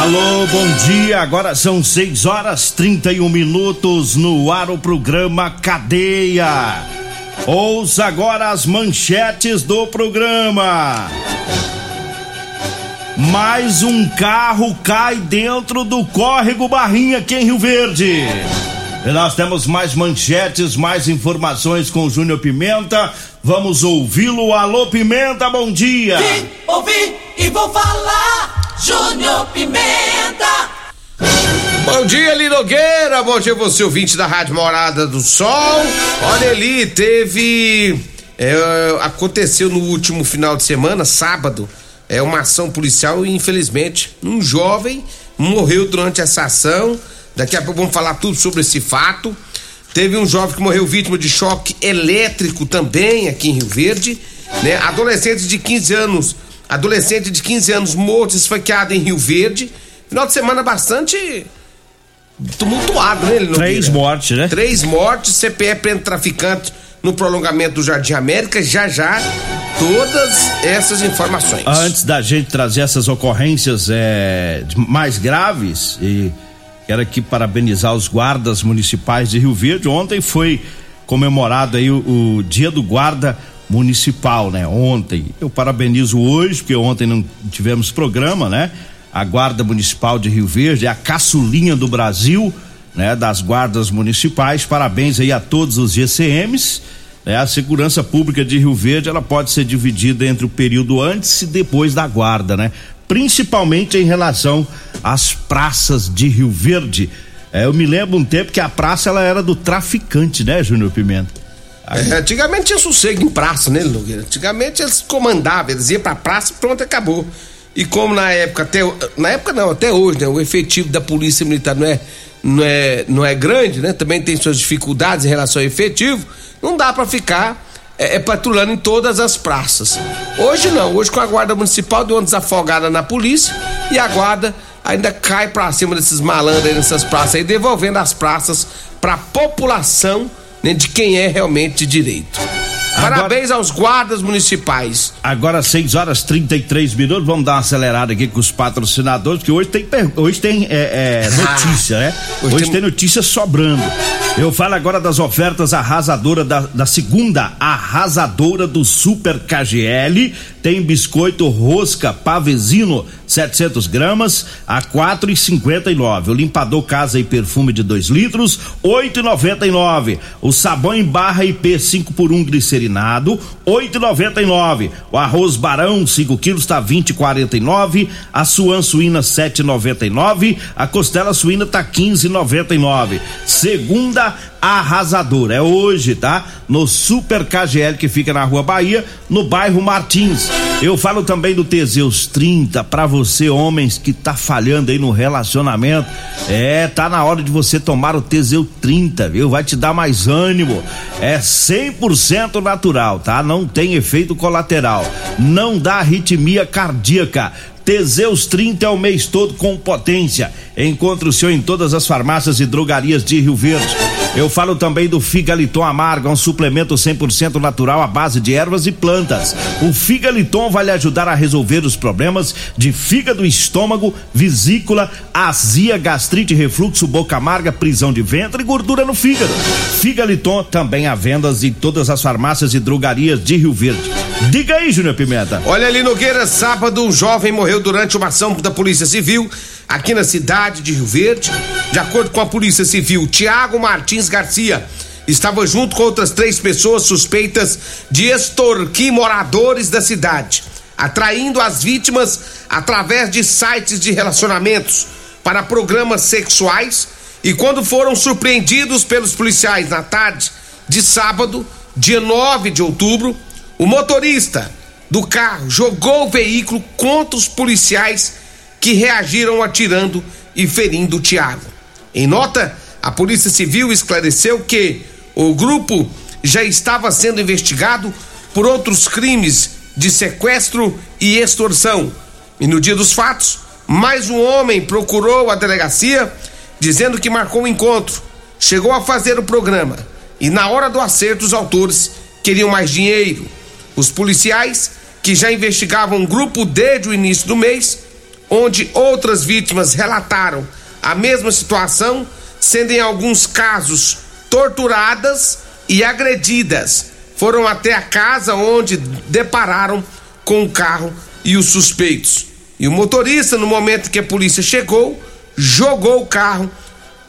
Alô, bom dia. Agora são 6 horas 31 minutos no ar o programa Cadeia. Ouça agora as manchetes do programa. Mais um carro cai dentro do córrego Barrinha aqui em Rio Verde. E nós temos mais manchetes, mais informações com o Júnior Pimenta. Vamos ouvi-lo. Alô, Pimenta, bom dia. Vim, ouvi e vou falar. Júnior Pimenta. Bom dia, Linogueira. Bom dia, você ouvinte da Rádio Morada do Sol. Olha ali, teve. é, aconteceu no último final de semana, sábado, é uma ação policial e infelizmente um jovem morreu durante essa ação. Daqui a pouco vamos falar tudo sobre esse fato. Teve um jovem que morreu vítima de choque elétrico também aqui em Rio Verde, né? Adolescente de 15 anos, adolescente de 15 anos morto esfaqueado em Rio Verde. Final de semana bastante tumultuado, né? Três mortes, né? Três mortes, CPE prende traficante no prolongamento do Jardim América. Já já, todas essas informações. Antes da gente trazer essas ocorrências é, mais graves, e quero aqui parabenizar os guardas municipais de Rio Verde. Ontem foi comemorado aí o, o Dia do Guarda Municipal, né? Ontem. Eu parabenizo hoje, porque ontem não tivemos programa, né? A Guarda Municipal de Rio Verde é a caçulinha do Brasil, né? Das guardas municipais. Parabéns aí a todos os GCMs. né? a segurança pública de Rio Verde ela pode ser dividida entre o período antes e depois da guarda, né? Principalmente em relação às praças de Rio Verde. É, eu me lembro um tempo que a praça ela era do traficante, né, Júnior Pimenta? É, antigamente tinha sossego em praça, né, Nogueira? Antigamente eles comandavam, eles iam pra praça pronto, acabou. E como na época, até. Na época não, até hoje, né? O efetivo da polícia militar não é, não é, não é grande, né? Também tem suas dificuldades em relação ao efetivo. Não dá pra ficar é, é, patrulhando em todas as praças. Hoje não, hoje com a guarda municipal deu uma desafogada na polícia e a guarda ainda cai pra cima desses malandros aí nessas praças aí, devolvendo as praças pra população né, de quem é realmente de direito. Parabéns aos guardas municipais. Agora 6 horas 33 minutos, vamos dar uma acelerada aqui com os patrocinadores, porque hoje tem, hoje tem é, é, notícia, né? Hoje Hoje, tem- tem... notícia sobrando. Eu falo agora das ofertas arrasadoras da, da segunda arrasadora do Super KGL. Tem biscoito rosca pavezino 700 gramas a 4,59. O limpador casa e perfume de 2 litros 8,99. O sabão em barra IP 5 por 1 glicerinado 8,99. O arroz barão 5 quilos tá 20,49. A suan suína 7,99. A costela suína tá 15,99. Segunda arrasadora é hoje, tá? No Super KGL que fica na Rua Bahia, no bairro Martins. Eu falo também do Teseus 30 pra você homens que tá falhando aí no relacionamento. É, tá na hora de você tomar o Teseu 30, viu? Vai te dar mais ânimo. É 100% natural, tá? Não tem efeito colateral. Não dá arritmia cardíaca. Teseus 30 é o mês todo com potência. Encontre o seu em todas as farmácias e drogarias de Rio Verde. Eu falo também do Figaliton Amargo, um suplemento 100% natural à base de ervas e plantas. O Figaliton vai lhe ajudar a resolver os problemas de fígado, estômago, vesícula, azia, gastrite, refluxo, boca amarga, prisão de ventre e gordura no fígado. Figaliton também há vendas em todas as farmácias e drogarias de Rio Verde. Diga aí, Júnior Pimenta. Olha ali, Nogueira, sábado um jovem morreu durante uma ação da Polícia Civil aqui na cidade de Rio Verde. De acordo com a Polícia Civil, Tiago Martins Garcia estava junto com outras três pessoas suspeitas de extorquir moradores da cidade, atraindo as vítimas através de sites de relacionamentos para programas sexuais. E quando foram surpreendidos pelos policiais na tarde de sábado, dia 9 de outubro, o motorista do carro jogou o veículo contra os policiais que reagiram atirando e ferindo Tiago. Em nota, a Polícia Civil esclareceu que o grupo já estava sendo investigado por outros crimes de sequestro e extorsão. E no dia dos fatos, mais um homem procurou a delegacia dizendo que marcou um encontro, chegou a fazer o programa e na hora do acerto os autores queriam mais dinheiro. Os policiais, que já investigavam o grupo desde o início do mês, onde outras vítimas relataram a mesma situação, sendo em alguns casos torturadas e agredidas. Foram até a casa onde depararam com o carro e os suspeitos. E o motorista, no momento que a polícia chegou, jogou o carro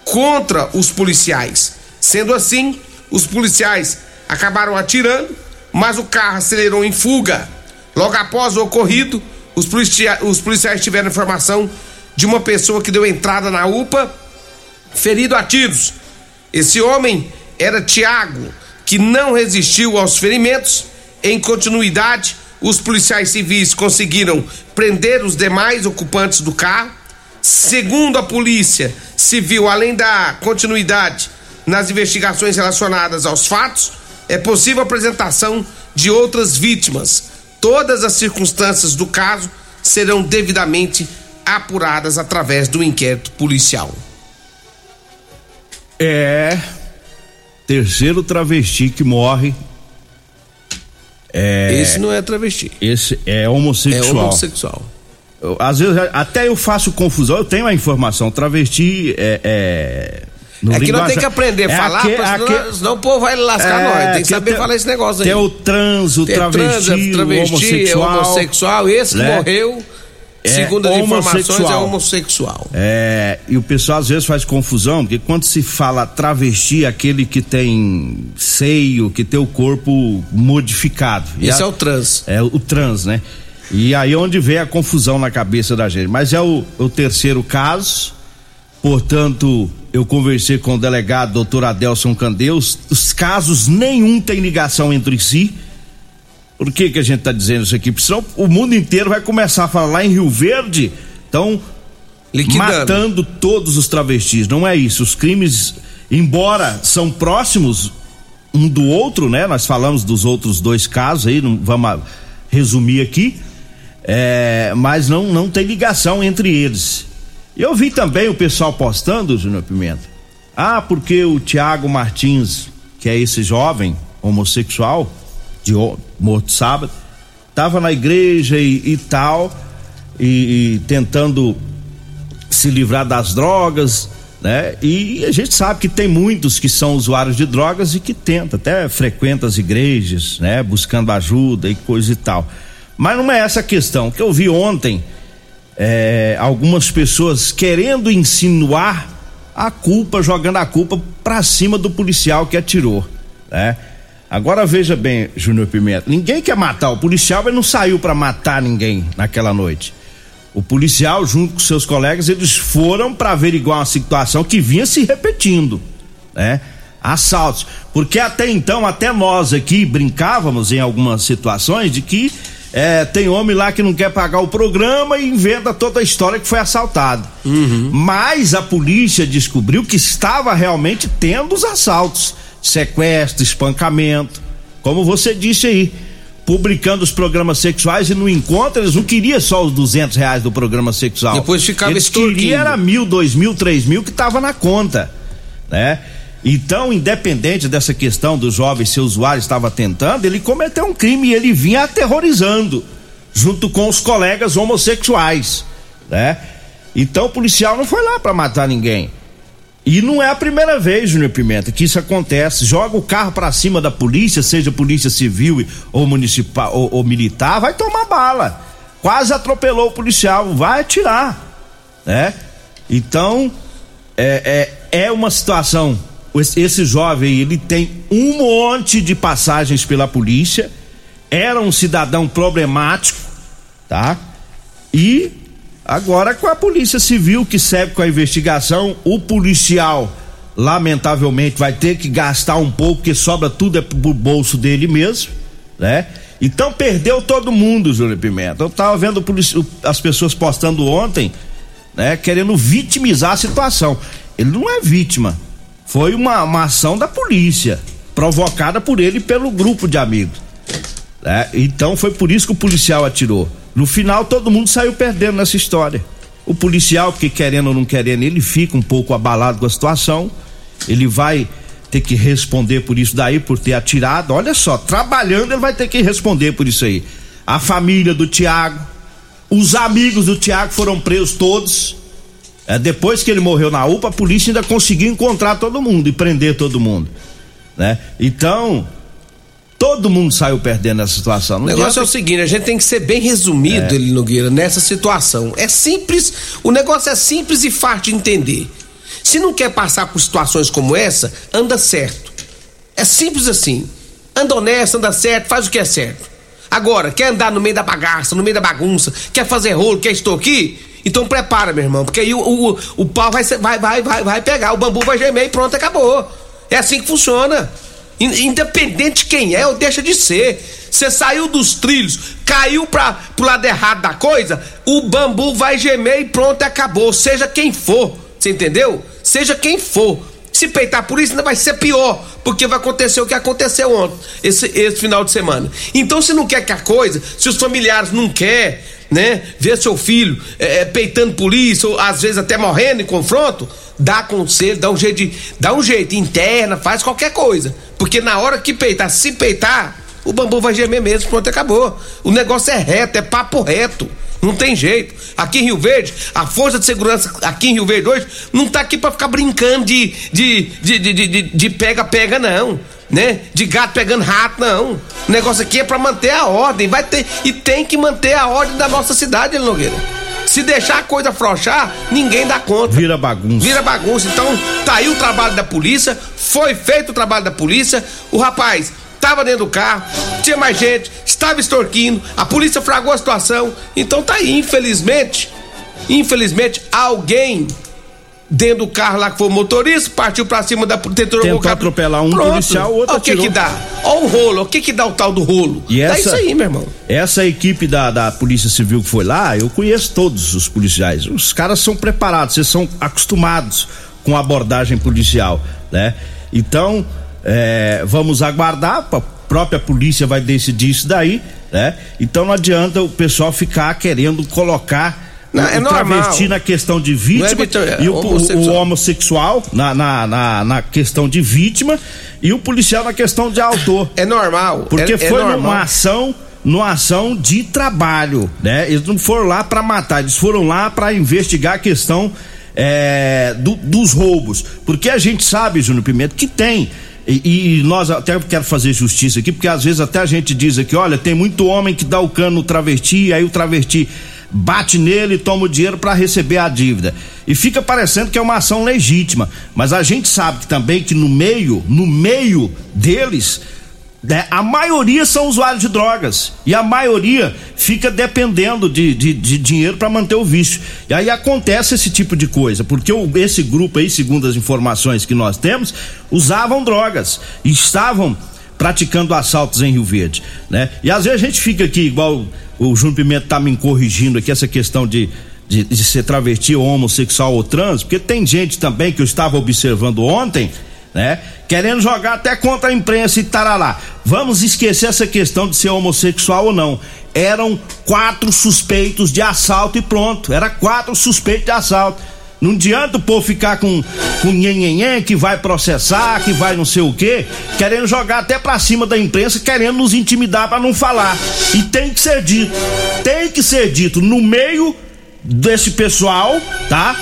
contra os policiais. Sendo assim, os policiais acabaram atirando, mas o carro acelerou em fuga. Logo após o ocorrido, os, policia os policiais tiveram informação de uma pessoa que deu entrada na UPA, ferido a tiros. Esse homem era Tiago, que não resistiu aos ferimentos. Em continuidade, os policiais civis conseguiram prender os demais ocupantes do carro. Segundo a polícia civil, além da continuidade nas investigações relacionadas aos fatos, é possível a apresentação de outras vítimas Todas as circunstâncias do caso serão devidamente apuradas através do inquérito policial. É. Terceiro travesti que morre. É, esse não é travesti. Esse é homossexual. É homossexual. Eu, às vezes até eu faço confusão, eu tenho a informação. Travesti é, é no é que nós temos que aprender a é falar, aque, senão, aque, senão o povo vai lascar é, nós. Tem que saber falar esse negócio aí. Tem o trans, o travesti, trans, travesti, homossexual. homossexual. Esse que né? morreu, é, segundo as informações, é homossexual. É, e o pessoal às vezes faz confusão, porque quando se fala travesti, aquele que tem seio, que tem o corpo modificado. Esse a, é o trans. É o trans, né? E aí é onde vem a confusão na cabeça da gente. Mas é o, o terceiro caso, portanto eu conversei com o delegado doutor Adelson Candeus, os casos nenhum tem ligação entre si. Por que que a gente está dizendo isso aqui? Porque senão o mundo inteiro vai começar a falar lá em Rio Verde, estão matando todos os travestis. Não é isso. Os crimes, embora são próximos um do outro, né? Nós falamos dos outros dois casos aí, não vamos resumir aqui, é, mas não não tem ligação entre eles. Eu vi também o pessoal postando, Júnior Pimenta. Ah, porque o Tiago Martins, que é esse jovem homossexual, de morto sábado, estava na igreja e, e tal, e, e, tentando se livrar das drogas, né? E a gente sabe que tem muitos que são usuários de drogas e que tenta, até frequenta as igrejas, né? Buscando ajuda e coisa e tal. Mas não é essa a questão. O que eu vi ontem é, algumas pessoas querendo insinuar a culpa, jogando a culpa para cima do policial que atirou, né? Agora veja bem, Júnior Pimenta, ninguém quer matar o policial, ele não saiu para matar ninguém naquela noite. O policial, junto com seus colegas, eles foram para averiguar uma situação que vinha se repetindo, né? Assaltos. Porque até então, até nós aqui brincávamos em algumas situações de que é, tem homem lá que não quer pagar o programa e inventa toda a história que foi assaltado. Uhum. Mas a polícia descobriu que estava realmente tendo os assaltos, sequestro, espancamento, como você disse aí, publicando os programas sexuais e no encontro eles não queriam só os duzentos reais do programa sexual. Depois ficava eles queriam era mil, dois mil, três mil que estava na conta, né? Então, independente dessa questão do jovem ser usuário estava tentando, ele cometeu um crime e ele vinha aterrorizando junto com os colegas homossexuais, né? Então o policial não foi lá para matar ninguém. E não é a primeira vez, Júnior Pimenta, que isso acontece. Joga o carro para cima da polícia, seja polícia civil ou municipal ou, ou, militar, vai tomar bala. Quase atropelou o policial, vai atirar, né? Então é, é, é uma situação. Esse jovem ele tem um monte de passagens pela polícia, era um cidadão problemático, tá? E Agora, com a Polícia Civil que segue com a investigação, o policial, lamentavelmente, vai ter que gastar um pouco, porque sobra tudo é pro bolso dele mesmo, né? Então perdeu todo mundo, Júlio Pimenta. Eu tava vendo as pessoas postando ontem, né, querendo vitimizar a situação. Ele não é vítima. Foi uma, uma ação da polícia, provocada por ele e pelo grupo de amigos. Né? Então foi por isso que o policial atirou. No final, todo mundo saiu perdendo nessa história. O policial, porque querendo ou não querendo, ele fica um pouco abalado com a situação. Ele vai ter que responder por isso daí, por ter atirado. Olha só, trabalhando ele vai ter que responder por isso aí. A família do Tiago, os amigos do Tiago foram presos todos. É, depois que ele morreu na UPA, a polícia ainda conseguiu encontrar todo mundo e prender todo mundo. Né? Então, Todo mundo saiu perdendo nessa situação. Não o negócio é o seguinte, a gente tem que ser bem resumido, é. Eli Nogueira, nessa situação. É simples, o negócio é simples e fácil de entender. Se não quer passar por situações como essa, anda certo. É simples assim. Anda honesto, anda certo, faz o que é certo. Agora, quer andar no meio da bagaça, no meio da bagunça, quer fazer rolo, quer extorquir? Então prepara, meu irmão, porque aí o, o, o pau vai, vai, vai, vai, vai pegar, o bambu vai gemer e pronto, acabou. É assim que funciona. Independente de quem é ou deixa de ser. Você saiu dos trilhos, caiu para pro lado errado da coisa, o bambu vai gemer e pronto, acabou. Seja quem for. Você entendeu? Seja quem for. Se peitar por isso, ainda vai ser pior, porque vai acontecer o que aconteceu ontem, esse, esse final de semana. Então, se não quer que a coisa, se os familiares não querem, né, ver seu filho é, é, peitando polícia, ou às vezes até morrendo em confronto, dá conselho, dá um jeito de, dá um jeito, interna, faz qualquer coisa. Porque na hora que peitar, se peitar, o bambu vai gemer mesmo, pronto, acabou. O negócio é reto, é papo reto. Não tem jeito. Aqui em Rio Verde, a força de segurança aqui em Rio Verde hoje não tá aqui para ficar brincando de de de de de pega-pega, não. Né? De gato pegando rato, não. O negócio aqui é para manter a ordem. Vai ter e tem que manter a ordem da nossa cidade, Nogueira. Se deixar a coisa afrouxar, ninguém dá conta. Vira bagunça. Vira bagunça. Então, tá aí o trabalho da polícia, foi feito o trabalho da polícia. O rapaz estava dentro do carro, tinha mais gente, estava extorquindo, a polícia fragou a situação. Então tá aí, infelizmente, infelizmente, alguém dentro do carro lá que foi o motorista, partiu pra cima da tentou, tentou atropelar um Pronto. policial, o outro O que que dá? Ó o rolo, o que que dá o tal do rolo? E essa, dá isso aí, meu irmão. Essa equipe da, da Polícia Civil que foi lá, eu conheço todos os policiais. Os caras são preparados, vocês são acostumados com a abordagem policial, né? Então, é, vamos aguardar, a própria polícia vai decidir isso daí, né? Então não adianta o pessoal ficar querendo colocar não, é o travesti na questão de vítima é, e o, homossexual, o, homossexual na, na, na, na, questão de vítima e o policial na questão de autor. É normal. Porque é, foi é normal. numa ação numa ação de trabalho, né? Eles não foram lá para matar, eles foram lá para investigar a questão é, do, dos roubos, porque a gente sabe, Júnior Pimenta, que tem e, e, nós até quero fazer justiça aqui, porque às vezes até a gente diz aqui, olha, tem muito homem que dá o cano no travesti, aí o travesti bate nele toma o dinheiro para receber a dívida. E fica parecendo que é uma ação legítima, mas a gente sabe também que no meio, no meio deles, né, a maioria são usuários de drogas e a maioria fica dependendo de, de, de dinheiro para manter o vício. E aí acontece esse tipo de coisa, porque o, esse grupo aí, segundo as informações que nós temos, usavam drogas e estavam praticando assaltos em Rio Verde, né? E às vezes a gente fica aqui, igual o Júnior Pimenta tá me corrigindo aqui, essa questão de, de, de ser travesti ou homossexual ou trans, porque tem gente também que eu estava observando ontem, né? Querendo jogar até contra a imprensa e lá. Vamos esquecer essa questão de ser homossexual ou não. Eram quatro suspeitos de assalto e pronto. Era quatro suspeitos de assalto. Não adianta o povo ficar com, com nhenhenhen que vai processar, que vai não sei o quê, querendo jogar até pra cima da imprensa, querendo nos intimidar para não falar. E tem que ser dito. Tem que ser dito no meio desse pessoal, tá?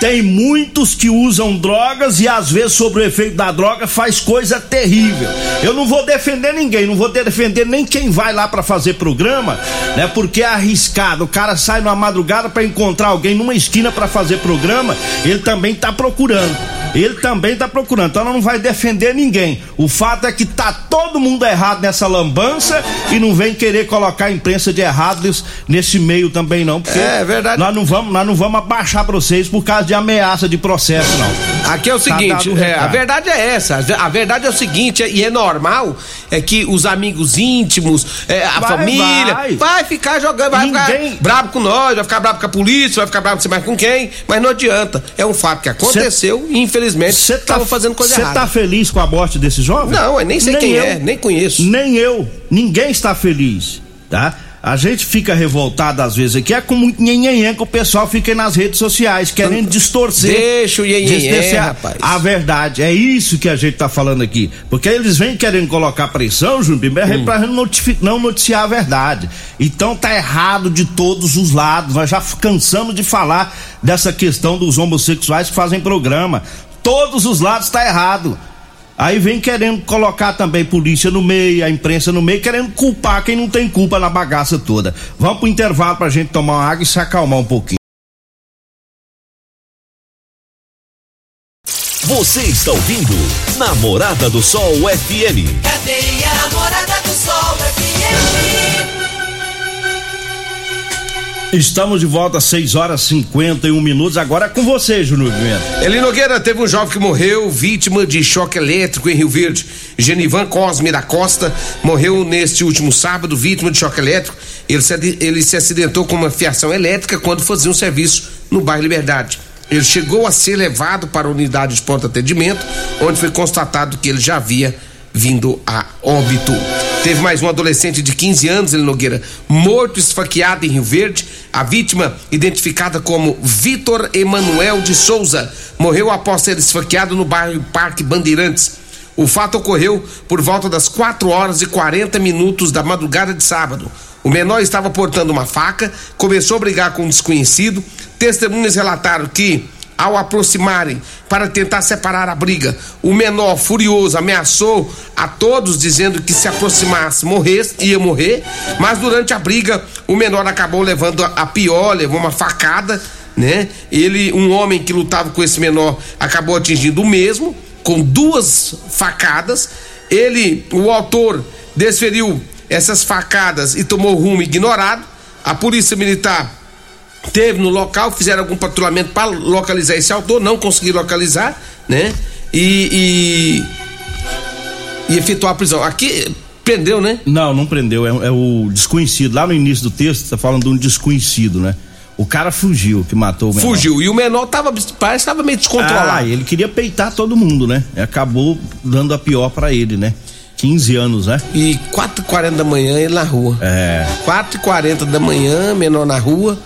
Tem muitos que usam drogas e às vezes sobre o efeito da droga faz coisa terrível. Eu não vou defender ninguém, não vou defender nem quem vai lá para fazer programa, né? Porque é arriscado. O cara sai numa madrugada para encontrar alguém numa esquina para fazer programa, ele também tá procurando. Ele também tá procurando. Então não vai defender ninguém. O fato é que tá todo mundo errado nessa lambança e não vem querer colocar a imprensa de errados nesse meio também não, porque É verdade. nós não vamos, nós não vamos abaixar pra vocês por causa de ameaça de processo não. Aqui é o Tá seguinte, o é, a verdade é essa. A verdade é o seguinte, e é normal, é que os amigos íntimos, é, a Vai, família, vai. vai. ficar jogando, vai Ninguém- ficar bravo com nós, vai ficar bravo com a polícia, vai ficar bravo não sei mais com quem, mas não adianta. É um fato que aconteceu e infelizmente Você tá estavam fazendo coisa Você errada. tá feliz com a morte desse jovem? Não, eu nem sei quem eu. é, nem conheço. Nem eu. Ninguém está feliz, tá? A gente fica revoltado às vezes aqui, é com muito nhenhenhen que o pessoal fica aí nas redes sociais querendo distorcer. Deixa o nhenhenhen, rapaz. A verdade, é isso que a gente tá falando aqui. Porque eles vêm querendo colocar pressão, Júnior Pimentel, Hum. pra não notifi- não noticiar a verdade. Então tá errado de todos os lados. Nós já cansamos de falar dessa questão dos homossexuais que fazem programa. Todos os lados tá errado. Aí vem querendo colocar também polícia no meio, a imprensa no meio, querendo culpar quem não tem culpa na bagaça toda. Vamos pro intervalo pra gente tomar uma água e se acalmar um pouquinho. Você está ouvindo Namorada do Sol FM. Cadeia Namorada do Sol FM. Estamos de volta às 6 horas e 51 minutos. Agora é com você, Júnior Pimenta. Eli Nogueira teve um jovem que morreu vítima de choque elétrico em Rio Verde. Genivan Cosme da Costa morreu neste último sábado, vítima de choque elétrico. Ele se, ele se acidentou com uma fiação elétrica quando fazia um serviço no bairro Liberdade. Ele chegou a ser levado para a unidade de pronto atendimento, onde foi constatado que ele já havia vindo a óbito. Teve mais um adolescente de 15 anos, Eli Nogueira, morto esfaqueado em Rio Verde. A vítima, identificada como Vitor Emanuel de Souza, morreu após ser esfaqueado no bairro Parque Bandeirantes. O fato ocorreu por volta das 4 horas e 40 minutos da madrugada de sábado. O menor estava portando uma faca, começou a brigar com um desconhecido. Testemunhas relataram que ao aproximarem para tentar separar a briga, o menor furioso ameaçou a todos dizendo que se aproximasse morresse, ia morrer, mas durante a briga o menor acabou levando a, pior, levou uma facada, né? Ele, um homem que lutava com esse menor, acabou atingindo o mesmo com duas facadas. Ele, o autor, desferiu essas facadas e tomou rumo ignorado. A polícia militar teve no local, fizeram algum patrulhamento para localizar esse autor, não conseguiram localizar, né? E, e, e efetuar a prisão. Aqui prendeu, né? Não, não prendeu, é, é o desconhecido. Lá no início do texto, tá falando de um desconhecido, né? O cara fugiu, que matou o menor. Fugiu. E o menor tava, parece que tava meio descontrolado. Ah, ele queria peitar todo mundo, né? Acabou dando a pior pra ele, né? 15 anos, né? E 4h40 da manhã ele na rua. É. 4h40 da manhã, menor na rua,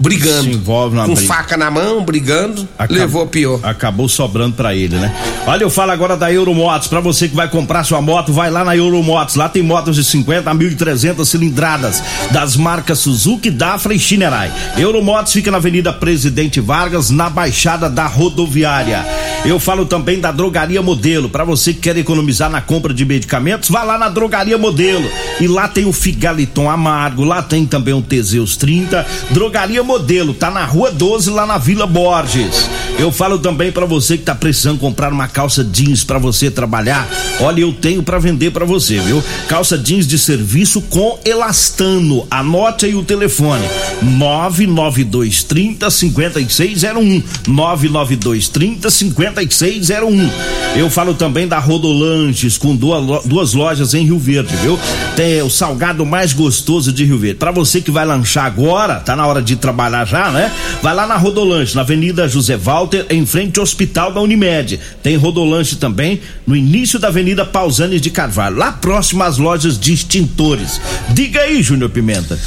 brigando. Se envolve numa Com briga. faca na mão, brigando, Acab- levou a pior. Acabou sobrando pra ele, né? Olha, eu falo agora da Euromotos. Pra você que vai comprar sua moto, vai lá na Euromotos. Lá tem motos de 50 a 1.300 cilindradas das marcas Suzuki, Dafra e Shinerai. Euromotos fica na Avenida Presidente Vargas, na Baixada da Rodoviária. Eu falo também da Drogaria Modelo. Pra você que quer economizar na compra de medicamentos, vá lá na Drogaria Modelo. E lá tem o Figaliton Amargo, lá tem também o Teseus 30. Drogaria Modelo, tá na Rua 12, lá na Vila Borges. Eu falo também pra você que tá precisando comprar uma calça jeans pra você trabalhar. Olha, eu tenho pra vender pra você, viu? Calça jeans de serviço com elastano. Anote aí o telefone: 99230 5601. 99230 5601. Eu falo também da Rodolanches com duas, lo- duas lojas em Rio Verde, viu? Tem o salgado mais gostoso de Rio Verde. Pra você que vai lanchar agora, tá na hora de trabalhar já, né? Vai lá na Rodolanche, na Avenida José Walter, em frente ao Hospital da Unimed. Tem Rodolanche também no início da Avenida Pausanes de Carvalho, lá próximo às lojas de extintores. Diga aí, Júnior Pimenta.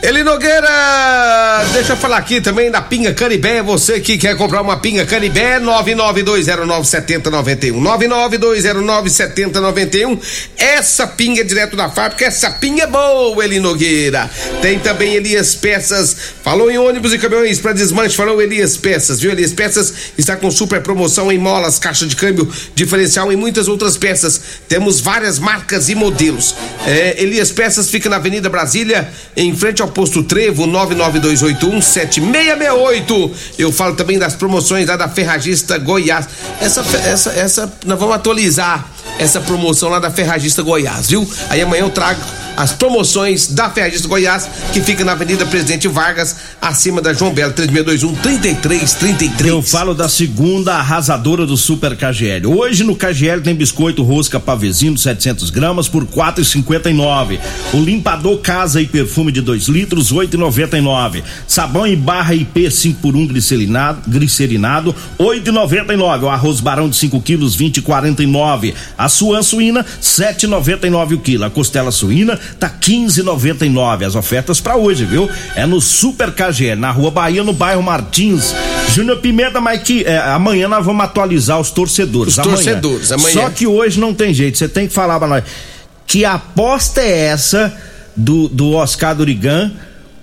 Eli Nogueira, deixa eu falar aqui também da Pinga Canibé. Você que quer comprar uma Pinga Canibé, 992097091. 992097091. Essa pinga é direto da fábrica, essa pinga é boa, Eli Nogueira. Tem também Elias Peças. Falou em ônibus e caminhões para desmanche, falou Elias Peças, viu? Elias Peças está com super promoção em molas, caixa de câmbio, diferencial e muitas outras peças. Temos várias marcas e modelos. É, Elias Peças fica na Avenida Brasília, em frente ao posto Trevo, 992817668. Eu falo também das promoções lá da Ferragista Goiás. Essa, essa, essa, nós vamos atualizar essa promoção lá da Ferragista Goiás, viu? Aí amanhã eu trago as promoções da Ferragista Goiás, que fica na Avenida Presidente Vargas, acima da João Belo, 3621 3333. Eu falo da segunda arrasadora do Super KGL. Hoje no KGL tem biscoito rosca pavezino 700 gramas por 4,59. O limpador casa e perfume de 2 litros 8,99. Sabão em barra IP 5 por 1 glicerinado, glicerinado 8,99. O arroz barão de 5 quilos 20,49. A suã suína 7,99 o quilo. A costela suína tá 15,99. As ofertas para hoje, viu? É no Super KGL, na Rua Bahia, no bairro Martins. Júnior Pimenta, mas que é, amanhã nós vamos atualizar os torcedores. Os amanhã. torcedores, amanhã. Só que hoje não tem jeito, você tem que falar pra nós. Que aposta é essa do, do Oscar Durigan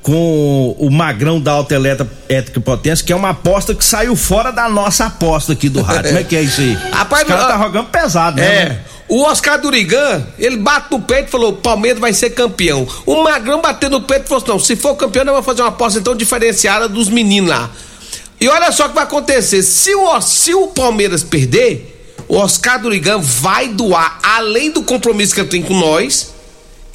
com o Magrão da Alta Elétrica Potência, que é uma aposta que saiu fora da nossa aposta aqui do rádio. Como é que é isso aí? Rapaz, Os caras mas- tá jogando pesado, né? É. O Oscar Durigan, ele bate no peito e falou: o Palmeiras vai ser campeão. O Magrão bateu no peito e falou: assim, não, se for campeão, nós vamos fazer uma aposta então diferenciada dos meninos lá. E olha só o que vai acontecer: se o, se o Palmeiras perder, o Oscar Durigan vai doar, além do compromisso que ele tem com nós,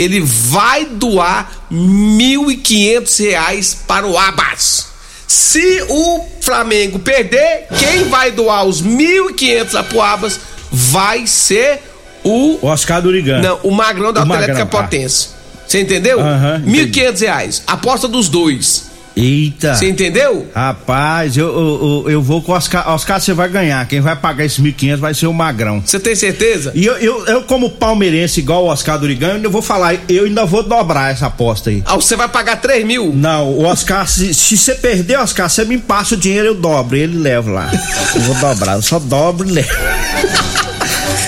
ele vai doar 1.500 reais para o Abas. Se o Flamengo perder, quem vai doar os 1.500 lá pro Abas vai ser o. Oscar Durigan. Não, o Magrão da O Atlética Magrão, ah. Potência. Você entendeu? Aham, 1.500 reais. Aposta dos dois. Eita. Você entendeu? Rapaz, eu, eu, eu- eu vou com o Oscar. Oscar, você vai ganhar. Quem vai pagar esses 1.500 vai ser o Magrão. Você tem certeza? E eu, eu, eu, como palmeirense, igual o Oscar Durigan, eu vou falar, eu ainda vou dobrar essa aposta aí. Ah, você vai pagar 3 mil? Não, o Oscar, se, se você perder, Oscar, você me passa o dinheiro, eu dobro, ele leva lá. Eu vou dobrar, eu só dobro e levo.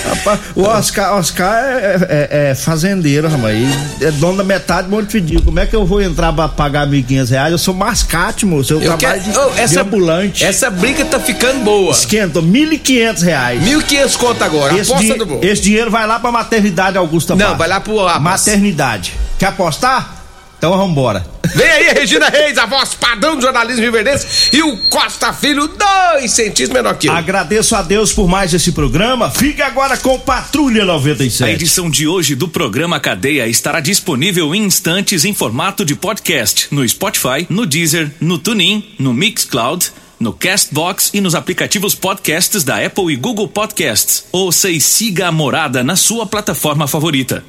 Rapaz, o Oscar, Oscar é, é- é fazendeiro, rapaz. É dono da metade do Montevideo. Como é que eu vou entrar pra pagar 1.500 reais? Eu sou mascate, moço. Eu, Eu trabalho quero. de, Oh, de essa, ambulante. essa briga tá ficando boa. Esquenta, 1.500 reais. 1.500 conto agora. Esse, Aposta di- do bom. esse dinheiro vai lá pra maternidade Augusta Não, Barros. vai lá pro Abas. Maternidade. Quer apostar? Então vambora. Vem aí, Regina Reis, a voz padrão do jornalismo riverdense e o Costa Filho, dois centímetros menor que eu. Agradeço a Deus por mais esse programa. Fique agora com Patrulha A 97. edição de hoje do programa Cadeia estará disponível em instantes em formato de podcast no Spotify, no Deezer, no TuneIn, no Mixcloud, no Castbox e nos aplicativos podcasts da Apple e Google Podcasts. Ouça e siga a morada na sua plataforma favorita.